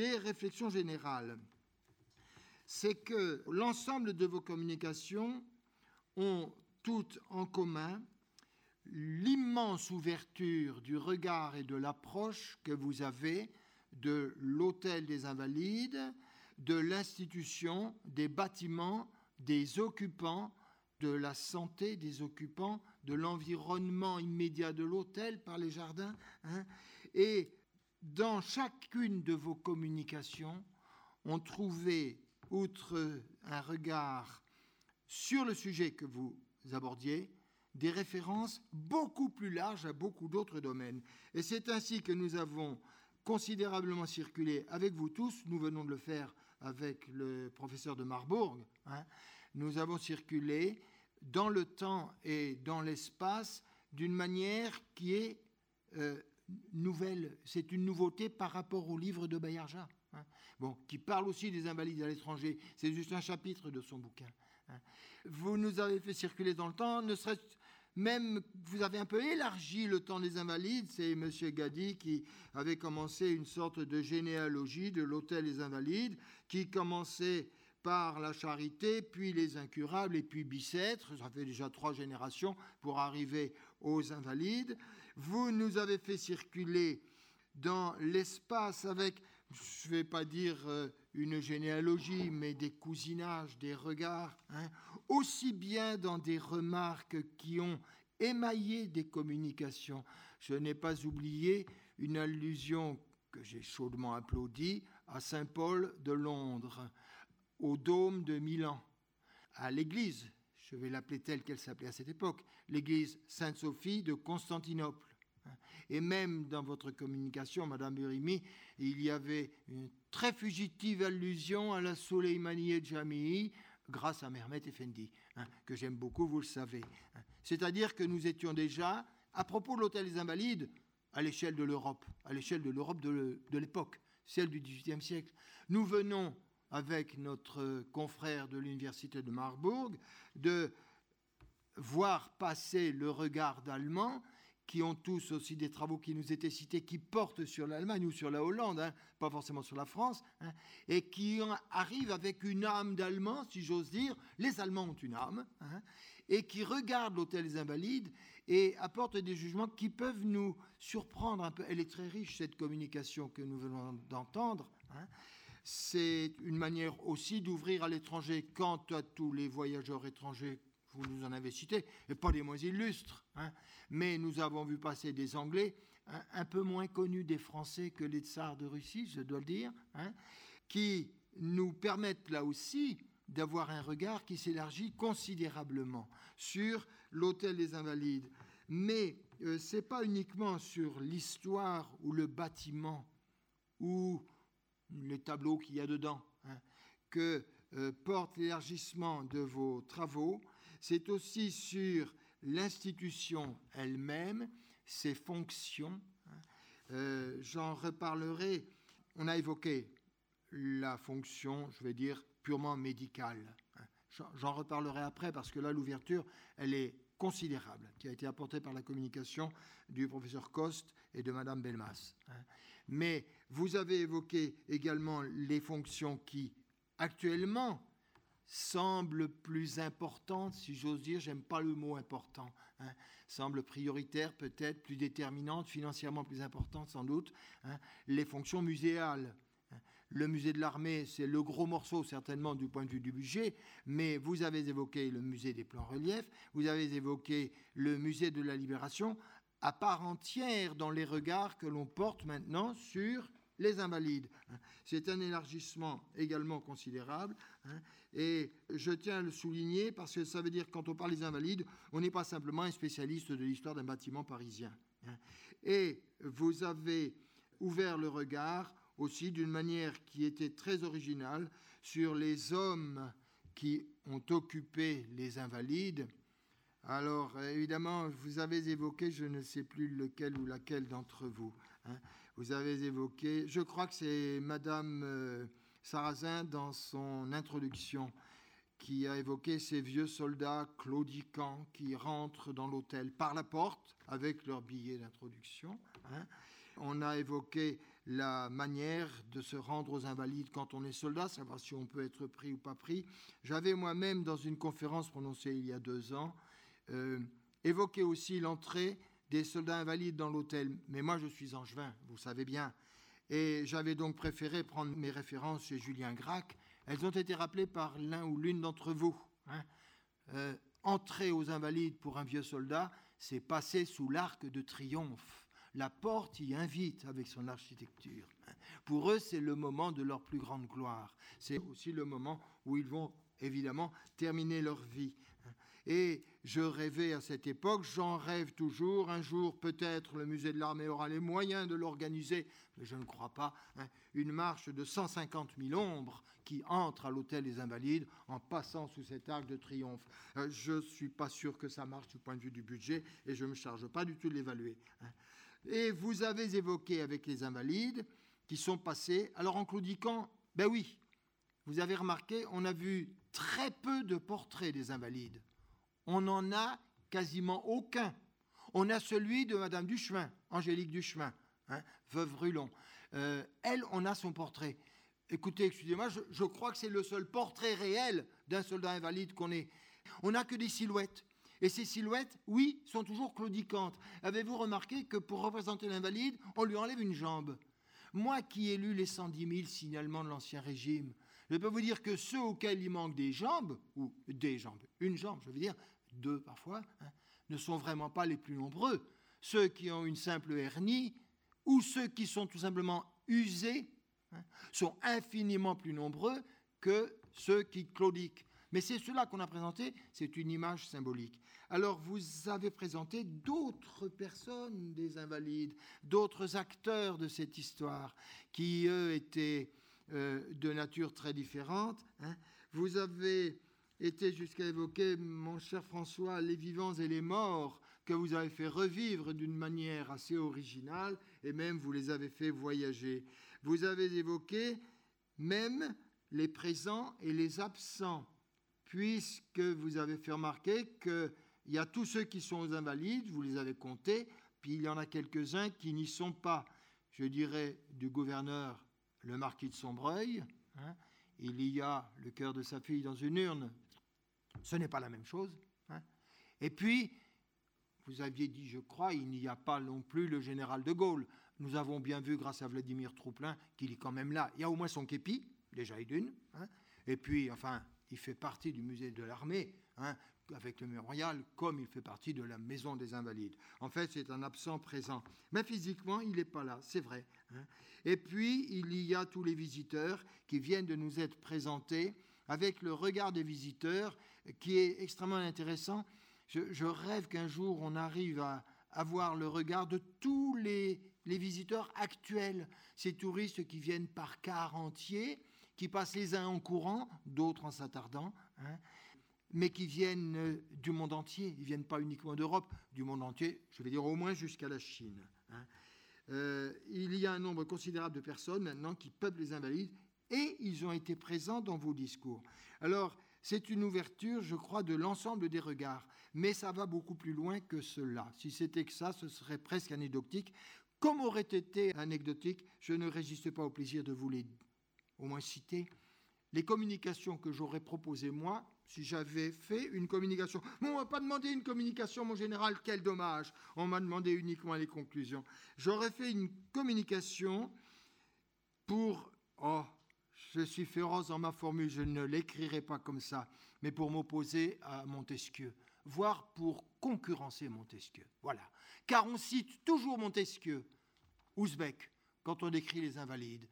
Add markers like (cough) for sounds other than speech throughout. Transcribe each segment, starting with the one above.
des réflexions générales. C'est que l'ensemble de vos communications ont toutes en commun l'immense ouverture du regard et de l'approche que vous avez de l'hôtel des invalides, de l'institution, des bâtiments, des occupants, de la santé des occupants, de l'environnement immédiat de l'hôtel par les jardins. Hein. et dans chacune de vos communications, on trouvait, outre un regard sur le sujet que vous abordiez, des références beaucoup plus larges à beaucoup d'autres domaines. Et c'est ainsi que nous avons considérablement circulé avec vous tous, nous venons de le faire avec le professeur de Marbourg, hein. nous avons circulé dans le temps et dans l'espace d'une manière qui est euh, nouvelle. C'est une nouveauté par rapport au livre de Bayarja, hein. bon, qui parle aussi des invalides à l'étranger. C'est juste un chapitre de son bouquin. Hein. Vous nous avez fait circuler dans le temps, ne serait même vous avez un peu élargi le temps des invalides. C'est M. Gadi qui avait commencé une sorte de généalogie de l'hôtel des invalides, qui commençait par la charité, puis les incurables, et puis Bicêtre. Ça fait déjà trois générations pour arriver aux invalides. Vous nous avez fait circuler dans l'espace avec, je ne vais pas dire euh, une généalogie, mais des cousinages, des regards, hein, aussi bien dans des remarques qui ont émaillé des communications. Je n'ai pas oublié une allusion que j'ai chaudement applaudie à Saint Paul de Londres, au dôme de Milan, à l'église, je vais l'appeler telle qu'elle s'appelait à cette époque, l'église Sainte-Sophie de Constantinople. Et même dans votre communication, Madame Burimi, il y avait une très fugitive allusion à la Soleimani Jamii grâce à Mehmet Effendi, hein, que j'aime beaucoup, vous le savez. C'est-à-dire que nous étions déjà, à propos de l'hôtel des Invalides, à l'échelle de l'Europe, à l'échelle de l'Europe de l'époque, celle du XVIIIe siècle. Nous venons, avec notre confrère de l'Université de Marbourg, de voir passer le regard d'Allemand qui ont tous aussi des travaux qui nous étaient cités, qui portent sur l'Allemagne ou sur la Hollande, hein, pas forcément sur la France, hein, et qui arrivent avec une âme d'Allemand, si j'ose dire. Les Allemands ont une âme, hein, et qui regardent l'hôtel des Invalides et apportent des jugements qui peuvent nous surprendre un peu. Elle est très riche, cette communication que nous venons d'entendre. C'est une manière aussi d'ouvrir à l'étranger, quant à tous les voyageurs étrangers vous nous en avez cité, et pas des moins illustres, hein. mais nous avons vu passer des Anglais, un, peu moins connus des Français que les tsars de Russie, je dois le dire, hein, qui nous permettent là aussi d'avoir un regard qui s'élargit considérablement sur l'hôtel des Invalides. Mais euh, ce n'est pas uniquement sur l'histoire ou le bâtiment ou les tableaux qu'il y a dedans hein, que euh, porte l'élargissement de vos travaux, c'est aussi sur l'institution elle-même, ses fonctions. Hein. Euh, j'en reparlerai. On a évoqué la fonction, je vais dire, purement médicale. Hein. J'en reparlerai après parce que là, l'ouverture, elle est considérable, qui a été apportée par la communication du professeur Coste et de Madame Belmas. Mais vous avez évoqué également les fonctions qui, actuellement, semble plus importante, si j'ose dire, j'aime pas le mot important, hein, semble prioritaire peut-être, plus déterminante, financièrement plus importante sans doute, hein, les fonctions muséales. Hein. Le musée de l'armée, c'est le gros morceau certainement du point de vue du budget, mais vous avez évoqué le musée des plans reliefs, vous avez évoqué le musée de la libération, à part entière dans les regards que l'on porte maintenant sur les invalides. Hein. C'est un élargissement également considérable. Hein. Et je tiens à le souligner parce que ça veut dire que quand on parle des invalides, on n'est pas simplement un spécialiste de l'histoire d'un bâtiment parisien. Hein. Et vous avez ouvert le regard aussi d'une manière qui était très originale sur les hommes qui ont occupé les invalides. Alors, évidemment, vous avez évoqué, je ne sais plus lequel ou laquelle d'entre vous, vous avez évoqué, je crois que c'est Madame euh, Sarrazin dans son introduction qui a évoqué ces vieux soldats claudiquants qui rentrent dans l'hôtel par la porte avec leur billet d'introduction. Hein. On a évoqué la manière de se rendre aux invalides quand on est soldat, savoir si on peut être pris ou pas pris. J'avais moi-même, dans une conférence prononcée il y a deux ans, euh, évoqué aussi l'entrée des soldats invalides dans l'hôtel. Mais moi, je suis angevin, vous savez bien. Et j'avais donc préféré prendre mes références chez Julien Gracq. Elles ont été rappelées par l'un ou l'une d'entre vous. Hein. Euh, entrer aux invalides pour un vieux soldat, c'est passer sous l'arc de triomphe. La porte y invite avec son architecture. Pour eux, c'est le moment de leur plus grande gloire. C'est aussi le moment où ils vont évidemment terminer leur vie. Et je rêvais à cette époque, j'en rêve toujours. Un jour, peut-être, le musée de l'armée aura les moyens de l'organiser, mais je ne crois pas. Hein, une marche de 150 000 ombres qui entre à l'hôtel des Invalides en passant sous cet arc de triomphe. Euh, je ne suis pas sûr que ça marche du point de vue du budget et je ne me charge pas du tout de l'évaluer. Hein. Et vous avez évoqué avec les Invalides qui sont passés. Alors en claudiquant, ben oui, vous avez remarqué, on a vu très peu de portraits des Invalides. On n'en a quasiment aucun. On a celui de Madame Duchemin, Angélique Duchemin, hein, veuve Rulon. Euh, elle, on a son portrait. Écoutez, excusez-moi, je, crois que c'est le seul portrait réel d'un soldat invalide qu'on ait. On n'a que des silhouettes. Et ces silhouettes, oui, sont toujours claudicantes. Avez-vous remarqué que pour représenter l'invalide, on lui enlève une jambe? Moi qui ai lu les 110 000 signalements de l'Ancien Régime, je peux vous dire que ceux auxquels il manque des jambes, ou des jambes, une jambe, je veux dire, deux parfois, hein, ne sont vraiment pas les plus nombreux. Ceux qui ont une simple hernie, ou ceux qui sont tout simplement usés Hein, sont infiniment plus nombreux que ceux qui claudiquent. Mais c'est cela qu'on a présenté, c'est une image symbolique. Alors vous avez présenté d'autres personnes des invalides, d'autres acteurs de cette histoire, qui eux étaient euh, de nature très différente. Hein. Vous avez été jusqu'à évoquer, mon cher François, les vivants et les morts que vous avez fait revivre d'une manière assez originale, et même vous les avez fait voyager. Vous avez évoqué même les présents et les absents, puisque vous avez fait remarquer qu'il y a tous ceux qui sont aux invalides, vous les avez comptés, puis il y en a quelques-uns qui n'y sont pas. Je dirais du gouverneur, le marquis de Sombreuil, hein. il y a le cœur de sa fille dans une urne, ce n'est pas la même chose. Hein. Et puis, vous aviez dit, je crois, il n'y a pas non plus le général de Gaulle. Nous avons bien vu, grâce à Vladimir Trouplin, qu'il est quand même là. Il y a au moins son képi, déjà d'une. Hein. Et puis, enfin, il fait partie du musée de l'armée, hein, avec le mémorial, comme il fait partie de la maison des Invalides. En fait, c'est un absent présent. Mais physiquement, il n'est pas là, c'est vrai. Hein. Et puis, il y a tous les visiteurs qui viennent de nous être présentés, avec le regard des visiteurs, qui est extrêmement intéressant. je rêve qu'un jour, on arrive à avoir le regard de tous les les visiteurs actuels, ces touristes qui viennent par quart entier, qui passent les uns en courant, d'autres en s'attardant, hein, mais qui viennent euh, du monde entier. Ils ne viennent pas uniquement d'Europe, du monde entier, je vais dire au moins jusqu'à la Chine. Hein. Euh, il y a un nombre considérable de personnes maintenant qui peuplent les invalides et ils ont été présents dans vos discours. Alors, c'est une ouverture, je crois, de l'ensemble des regards, mais ça va beaucoup plus loin que cela. Si c'était que ça, ce serait presque anecdotique. Comme aurait été anecdotique, je ne résiste pas au plaisir de vous les au moins citer. Les communications que j'aurais proposées, moi, si j'avais fait une communication. on ne m'a pas demandé une communication, mon général, quel dommage. On m'a demandé uniquement les conclusions. J'aurais fait une communication pour. Oh, je suis féroce dans ma formule, je ne l'écrirai pas comme ça, mais pour m'opposer à Montesquieu, voire pour concurrencer Montesquieu. Voilà car on cite toujours Montesquieu, Ouzbek, quand on décrit les invalides,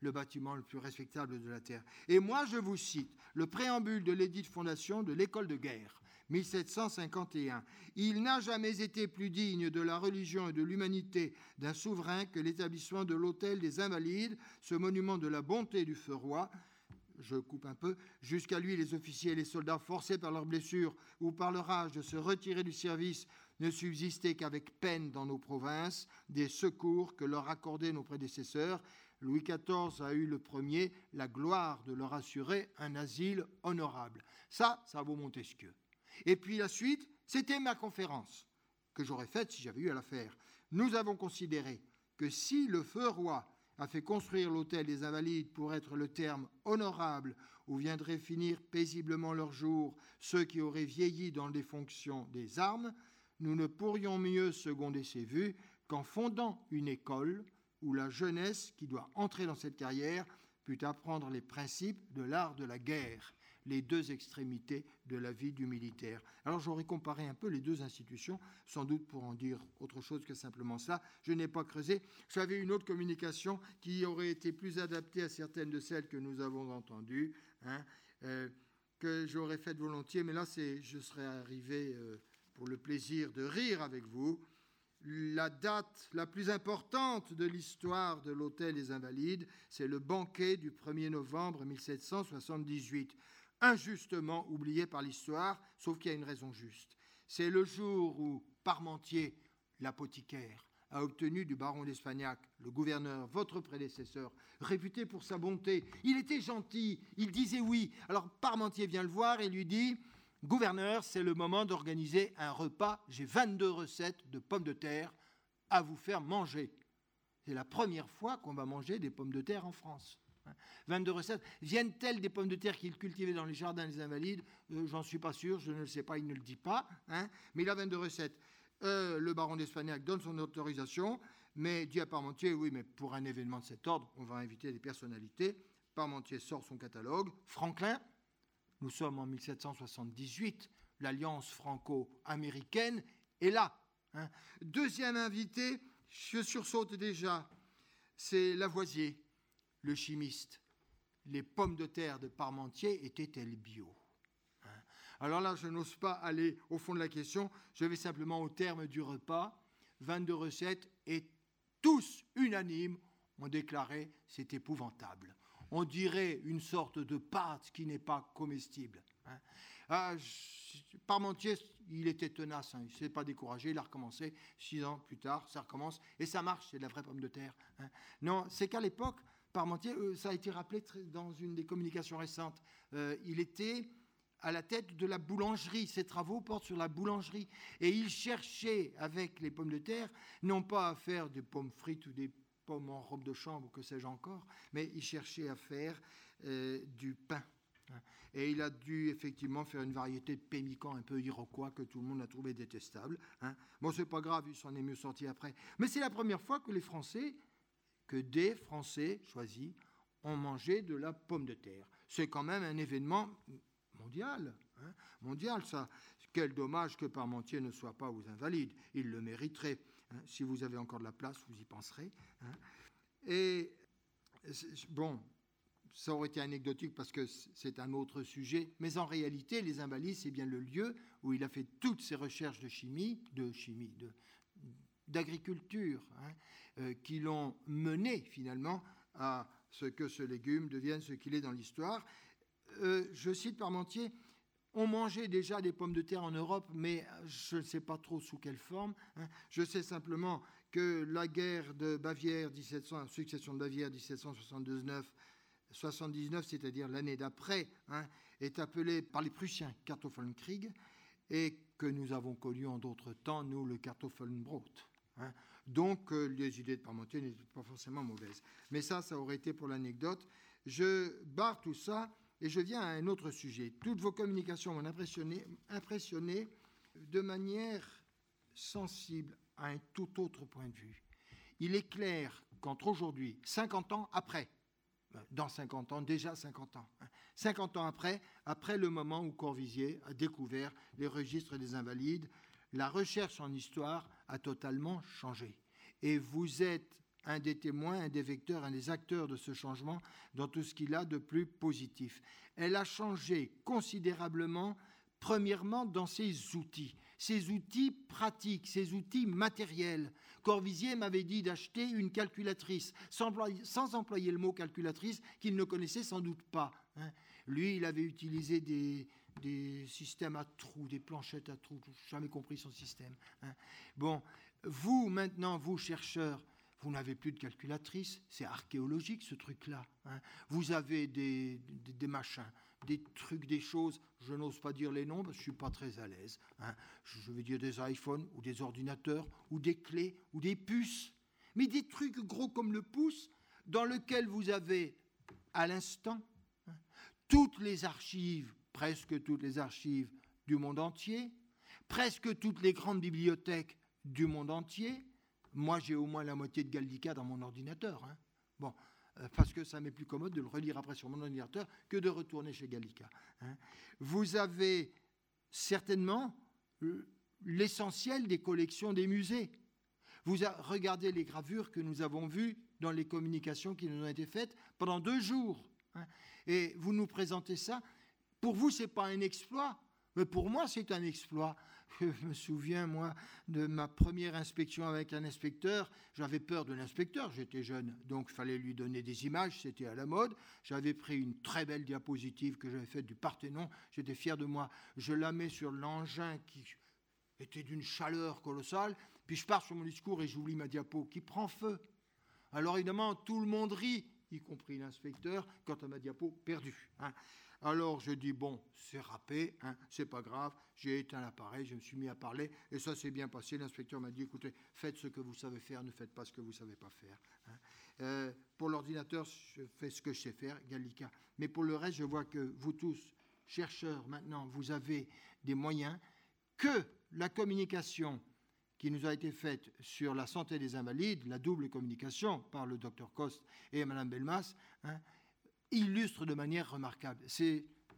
le bâtiment le plus respectable de la Terre. Et moi, je vous cite le préambule de l'édit de fondation de l'école de guerre, 1751. Il n'a jamais été plus digne de la religion et de l'humanité d'un souverain que l'établissement de l'hôtel des Invalides, ce monument de la bonté du feu roi. Je coupe un peu. Jusqu'à lui, les officiers et les soldats, forcés par leurs blessures ou par leur âge de se retirer du service, ne subsistaient qu'avec peine dans nos provinces des secours que leur accordaient nos prédécesseurs. Louis XIV a eu le premier la gloire de leur assurer un asile honorable. Ça, ça vaut Montesquieu. Et puis la suite, c'était ma conférence que j'aurais faite si j'avais eu à la faire. Nous avons considéré que si le feu roi a fait construire l'hôtel des Invalides pour être le terme honorable où viendraient finir paisiblement leur jour ceux qui auraient vieilli dans les fonctions des armes, nous ne pourrions mieux seconder ces vues qu'en fondant une école où la jeunesse qui doit entrer dans cette carrière put apprendre les principes de l'art de la guerre, les deux extrémités de la vie du militaire. Alors j'aurais comparé un peu les deux institutions, sans doute pour en dire autre chose que simplement ça. Je n'ai pas creusé. J'avais une autre communication qui aurait été plus adaptée à certaines de celles que nous avons entendues, hein, euh, que j'aurais faites volontiers, mais là je serais arrivé euh, pour le plaisir de rire avec vous la date la plus importante de l'histoire de l'Hôtel des Invalides, c'est le banquet du 1er novembre 1778, injustement oublié par l'histoire, sauf qu'il y a une raison juste. C'est le jour où Parmentier, l'apothicaire, a obtenu du baron d'Espagnac, le gouverneur, votre prédécesseur, réputé pour sa bonté. Il était gentil, il disait oui. Alors Parmentier vient le voir et lui dit Gouverneur, c'est le moment d'organiser un repas. J'ai 22 recettes de pommes de terre à vous faire manger. C'est la première fois qu'on va manger des pommes de terre en France. 22 recettes. Viennent-elles des pommes de terre qu'il cultivait dans les jardins des Invalides? Euh, J'en suis pas sûr, je ne le sais pas, il ne le dit pas. Hein. mais il a 22 recettes. Euh, le baron d'Espagnac donne son autorisation, mais dit à Parmentier, oui, mais pour un événement de cet ordre, on va inviter des personnalités. Parmentier sort son catalogue. Franklin, nous sommes en 1778, l'alliance franco-américaine est là. Hein. Deuxième invité, je sursaute déjà, c'est Lavoisier, le chimiste. Les pommes de terre de Parmentier étaient-elles bio hein? Alors là, je n'ose pas aller au fond de la question, je vais simplement au terme du repas. 22 recettes et tous unanimes ont déclaré c'est épouvantable on dirait une sorte de pâte qui n'est pas comestible. Hein. Ah, Parmentier, il était tenace, hein. il ne s'est pas découragé, il a recommencé. Six ans plus tard, ça recommence, et ça marche, c'est de la vraie pomme de terre. Hein. Non, c'est qu'à l'époque, Parmentier, euh, ça a été rappelé dans une des communications récentes, euh, il était à la tête de la boulangerie. Ses travaux portent sur la boulangerie. Et il cherchait, avec les pommes de terre, non pas à faire des pommes frites ou des pommes en robe de chambre que sais-je encore, mais il cherchait à faire euh, du pain. Et il a dû effectivement faire une variété de pémican un peu iroquois que tout le monde a trouvé détestable. Hein. Bon, c'est pas grave, il s'en est mieux sorti après. Mais c'est la première fois que les Français, que des Français choisis, ont mangé de la pomme de terre. C'est quand même un événement mondial. Hein, mondial, ça. Quel dommage que Parmentier ne soit pas aux Invalides. Il le mériterait. Hein, si vous avez encore de la place, vous y penserez. Hein. Et bon, ça aurait été anecdotique parce que c'est un autre sujet, mais en réalité, les Invalides, c'est bien le lieu où il a fait toutes ses recherches de chimie, de chimie, de, d'agriculture, hein, euh, qui l'ont mené finalement à ce que ce légume devienne ce qu'il est dans l'histoire. Euh, je cite Parmentier, on mangeait déjà des pommes de terre en Europe, mais je ne sais pas trop sous quelle forme. Hein. Je sais simplement que la guerre de Bavière, 1700, la succession de Bavière 1779, 79, c'est-à-dire l'année d'après, hein, est appelée par les Prussiens Kartoffelkrieg, et que nous avons connu en d'autres temps, nous, le Kartoffelbrot. Hein. Donc, euh, les idées de Parmentier n'étaient pas forcément mauvaises. Mais ça, ça aurait été pour l'anecdote. Je barre tout ça et je viens à un autre sujet. Toutes vos communications m'ont impressionné, impressionné de manière sensible à un tout autre point de vue. Il est clair qu'entre aujourd'hui, 50 ans après, euh, dans 50 ans, déjà 50 ans, 50 hein, ans après, après le moment où Corvisier a découvert les registres des invalides, la recherche en histoire a totalement changé. Et vous êtes un des témoins, un des vecteurs, un des acteurs de ce changement dans tout ce qu'il a de plus positif. Elle a changé considérablement, premièrement, dans ses outils, ses outils pratiques, ses outils matériels. Corvisier m'avait dit d'acheter une calculatrice, sans employer, le mot calculatrice, qu'il ne connaissait sans doute pas. Hein. Lui, il avait utilisé des, systèmes à trous, des planchettes à trous, jamais compris son système. Hein. Bon, vous maintenant, vous chercheurs, vous n'avez plus de calculatrice, c'est archéologique ce truc-là. Hein. Vous avez des, des, machins, des trucs, des choses, je n'ose pas dire les noms parce que je ne suis pas très à l'aise. Hein. Je veux dire des iPhones ou des ordinateurs ou des clés ou des puces. Mais des trucs gros comme le pouce, dans lequel vous avez à l'instant hein, toutes les archives, presque toutes les archives du monde entier, presque toutes les grandes bibliothèques du monde entier. Moi, j'ai au moins la moitié de Galdica dans mon ordinateur. Hein. Bon, euh, parce que ça m'est plus commode de le relire après sur mon ordinateur que de retourner chez Gallica. Hein. Vous avez certainement l'essentiel des collections des musées. Vous regardez les gravures que nous avons vues dans les communications qui nous ont été faites pendant deux jours. Hein. Et vous nous présentez ça. Pour vous, ce n'est pas un exploit, mais pour moi, c'est un exploit. (laughs) Je me souviens, moi, de ma première inspection avec un inspecteur. J'avais peur de l'inspecteur, j'étais jeune, donc il fallait lui donner des images, c'était à la mode. J'avais pris une très belle diapositive que j'avais faite du Parthénon, j'étais fier de moi. Je la mets sur l'engin qui était d'une chaleur colossale, puis je pars sur mon discours et j'oublie ma diapo qui prend feu. Alors évidemment, tout le monde rit, y compris l'inspecteur, quant à ma diapo perdue. Hein. Alors je dis, bon, c'est râpé, hein, c'est pas grave, j'ai éteint l'appareil, je me suis mis à parler, et ça s'est bien passé. L'inspecteur m'a dit, écoutez, faites ce que vous savez faire, ne faites pas ce que vous savez pas faire. Hein. Euh, pour l'ordinateur, je fais ce que je sais faire, Gallica. Mais pour le reste, je vois que vous tous, chercheurs, maintenant, vous avez des moyens que la communication qui nous a été faite sur la santé des invalides, la double communication par le docteur Coste et Mme Belmas, hein, illustre de manière remarquable.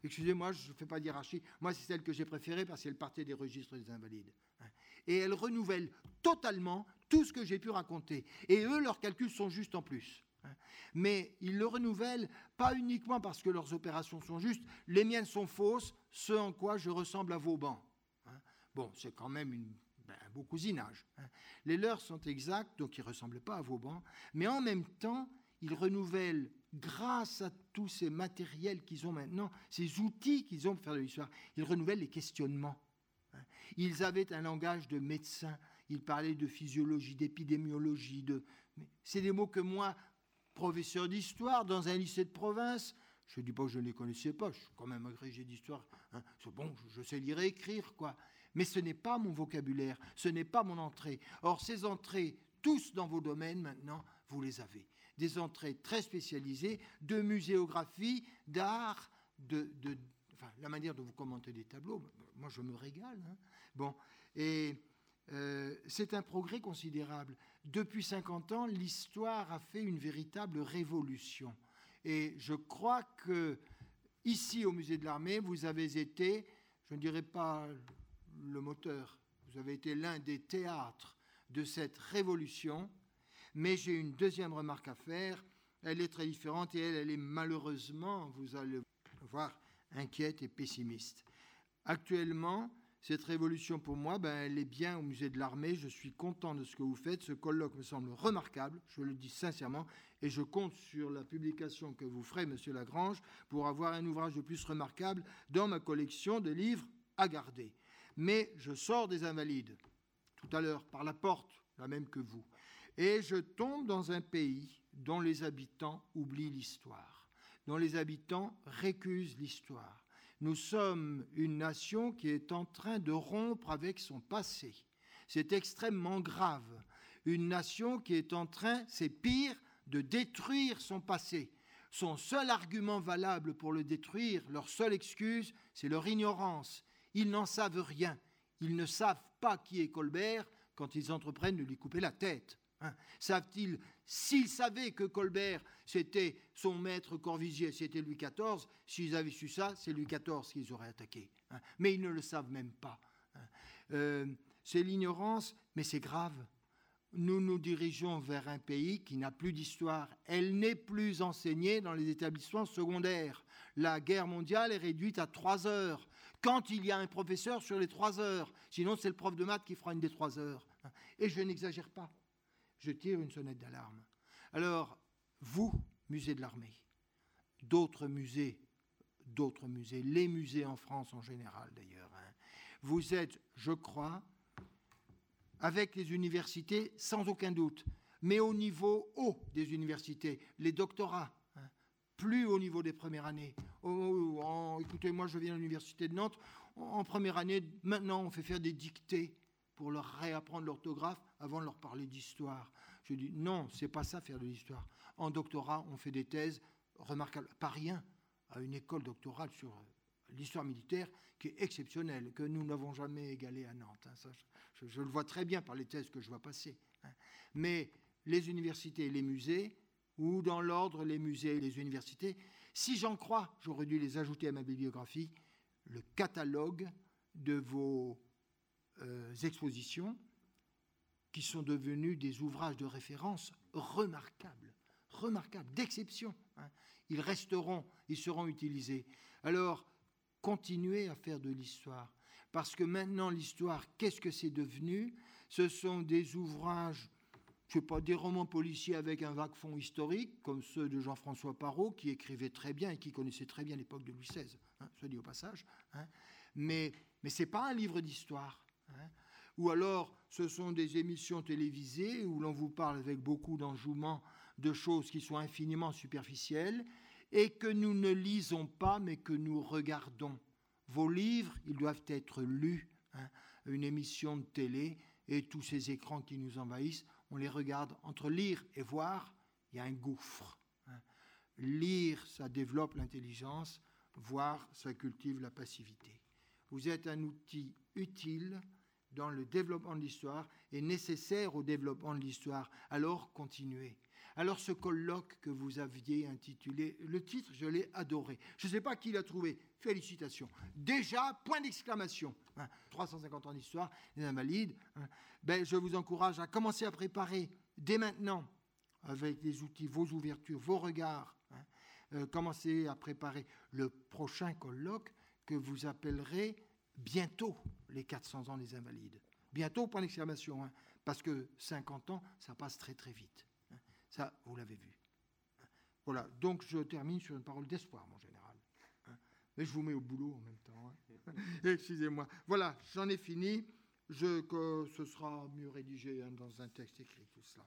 Excusez-moi, je ne fais pas d'hierarchie, moi c'est celle que j'ai préférée parce qu'elle partait des registres des invalides. Hein. Et elle renouvelle totalement tout ce que j'ai pu raconter. Et eux, leurs calculs sont justes en plus. Hein. Mais ils le renouvellent pas uniquement parce que leurs opérations sont justes, les miennes sont fausses, ce en quoi je ressemble à Vauban. Bon, c'est quand même une beau cousinage. Les leurs sont exacts, donc ils ne ressemblent pas à Vauban, mais en même temps, ils renouvellent grâce à tous ces matériels qu'ils ont maintenant, ces outils qu'ils ont pour faire de l'histoire, ils renouvellent les questionnements. Hein. Ils avaient un langage de médecin, ils parlaient de physiologie, d'épidémiologie, de... c'est des mots que moi, professeur d'histoire dans un lycée de province, je ne dis pas que je ne les connaissais pas, je suis quand même agrégé d'histoire, hein. bon, je sais lire et écrire, quoi. Mais ce n'est pas mon vocabulaire, ce n'est pas mon entrée. Or, ces entrées, tous dans vos domaines maintenant, vous les avez des entrées très spécialisées de muséographie, d'art, de, la manière dont vous commentez des tableaux. Moi, je me régale. Hein. Bon, et euh, c'est un progrès considérable. Depuis 50 ans, l'histoire a fait une véritable révolution. Et je crois que ici, au musée de l'armée, vous avez été, je ne dirais pas le moteur, vous avez été l'un des théâtres de cette révolution mais j'ai une deuxième remarque à faire. Elle est très différente et elle, elle est malheureusement, vous allez voir, inquiète et pessimiste. Actuellement, cette révolution pour moi, ben, elle est bien au musée de l'armée. Je suis content de ce que vous faites. Ce colloque me semble remarquable, je le dis sincèrement, et je compte sur la publication que vous ferez, Monsieur Lagrange, pour avoir un ouvrage de plus remarquable dans ma collection de livres à garder. Mais je sors des Invalides, tout à l'heure, par la porte, la même que vous. Et je tombe dans un pays dont les habitants oublient l'histoire, dont les habitants récusent l'histoire. Nous sommes une nation qui est en train de rompre avec son passé. C'est extrêmement grave. Une nation qui est en train, c'est pire, de détruire son passé. Son seul argument valable pour le détruire, leur seule excuse, c'est leur ignorance. Ils n'en savent rien. Ils ne savent pas qui est Colbert quand ils entreprennent de lui couper la tête. Hein, savent-ils, s'ils savaient que Colbert, c'était son maître Corvisier, c'était Louis XIV, s'ils avaient su ça, c'est Louis XIV qu'ils auraient attaqué. Hein. mais ils ne le savent même pas. Hein. Euh, c'est l'ignorance, mais c'est grave. Nous nous dirigeons vers un pays qui n'a plus d'histoire. Elle n'est plus enseignée dans les établissements secondaires. La guerre mondiale est réduite à trois heures. Quand il y a un professeur sur les trois heures, sinon c'est le prof de maths qui fera une des trois heures. Et je n'exagère pas je tire une sonnette d'alarme. Alors, vous, musée de l'armée, d'autres musées, d'autres musées, les musées en France en général d'ailleurs, hein, vous êtes, je crois, avec les universités, sans aucun doute, mais au niveau haut des universités, les doctorats, hein, plus au niveau des premières années. Oh, écoutez, moi je viens de l'université de Nantes, en première année, maintenant on fait faire des dictées pour leur réapprendre l'orthographe avant de leur parler d'histoire. Je dis non, c'est pas ça faire de l'histoire. En doctorat, on fait des thèses remarquables, pas rien, à une école doctorale sur l'histoire militaire qui est exceptionnelle, que nous n'avons jamais égalée à Nantes. Hein. je, le vois très bien par les thèses que je vois passer. Hein. Mais les universités et les musées, ou dans l'ordre les musées et les universités, si j'en crois, j'aurais dû les ajouter à ma bibliographie, le catalogue de vos euh, expositions qui sont devenus des ouvrages de référence remarquables, remarquables, d'exception. Hein. Ils resteront, ils seront utilisés. Alors, continuez à faire de l'histoire. Parce que maintenant, l'histoire, qu'est-ce que c'est devenu? Ce sont des ouvrages, je ne sais pas, des romans policiers avec un vague fond historique, comme ceux de Jean-François Parot, qui écrivait très bien et qui connaissait très bien l'époque de Louis XVI, hein, soit dit au passage. Hein. Mais, mais ce n'est pas un livre d'histoire. Hein. Ou alors, ce sont des émissions télévisées où l'on vous parle avec beaucoup d'enjouement de choses qui sont infiniment superficielles et que nous ne lisons pas, mais que nous regardons. Vos livres, ils doivent être lus. Hein. Une émission de télé et tous ces écrans qui nous envahissent, on les regarde. Entre lire et voir, il y a un gouffre. Hein. Lire, ça développe l'intelligence. Voir, ça cultive la passivité. Vous êtes un outil utile dans le développement de l'histoire et nécessaire au développement de l'histoire. Alors continuez. Alors ce colloque que vous aviez intitulé, le titre, je l'ai adoré. Je ne sais pas qui l'a trouvé. Félicitations. Déjà, point d'exclamation. 350 hein, ans d'histoire, les invalides. Hein. Ben, je vous encourage à commencer à préparer dès maintenant, avec des outils, vos ouvertures, vos regards. Hein, euh, commencez à préparer le prochain colloque que vous appellerez bientôt les 400 ans des invalides. Bientôt, point d'exclamation, parce que 50 ans, ça passe très très vite. Ça, vous l'avez vu. Voilà, donc je termine sur une parole d'espoir, mon général. Mais je vous mets au boulot en même temps. Hein. (laughs) Excusez-moi. Voilà, j'en ai fini. Je, que ce sera mieux rédigé hein, dans un texte écrit, tout cela.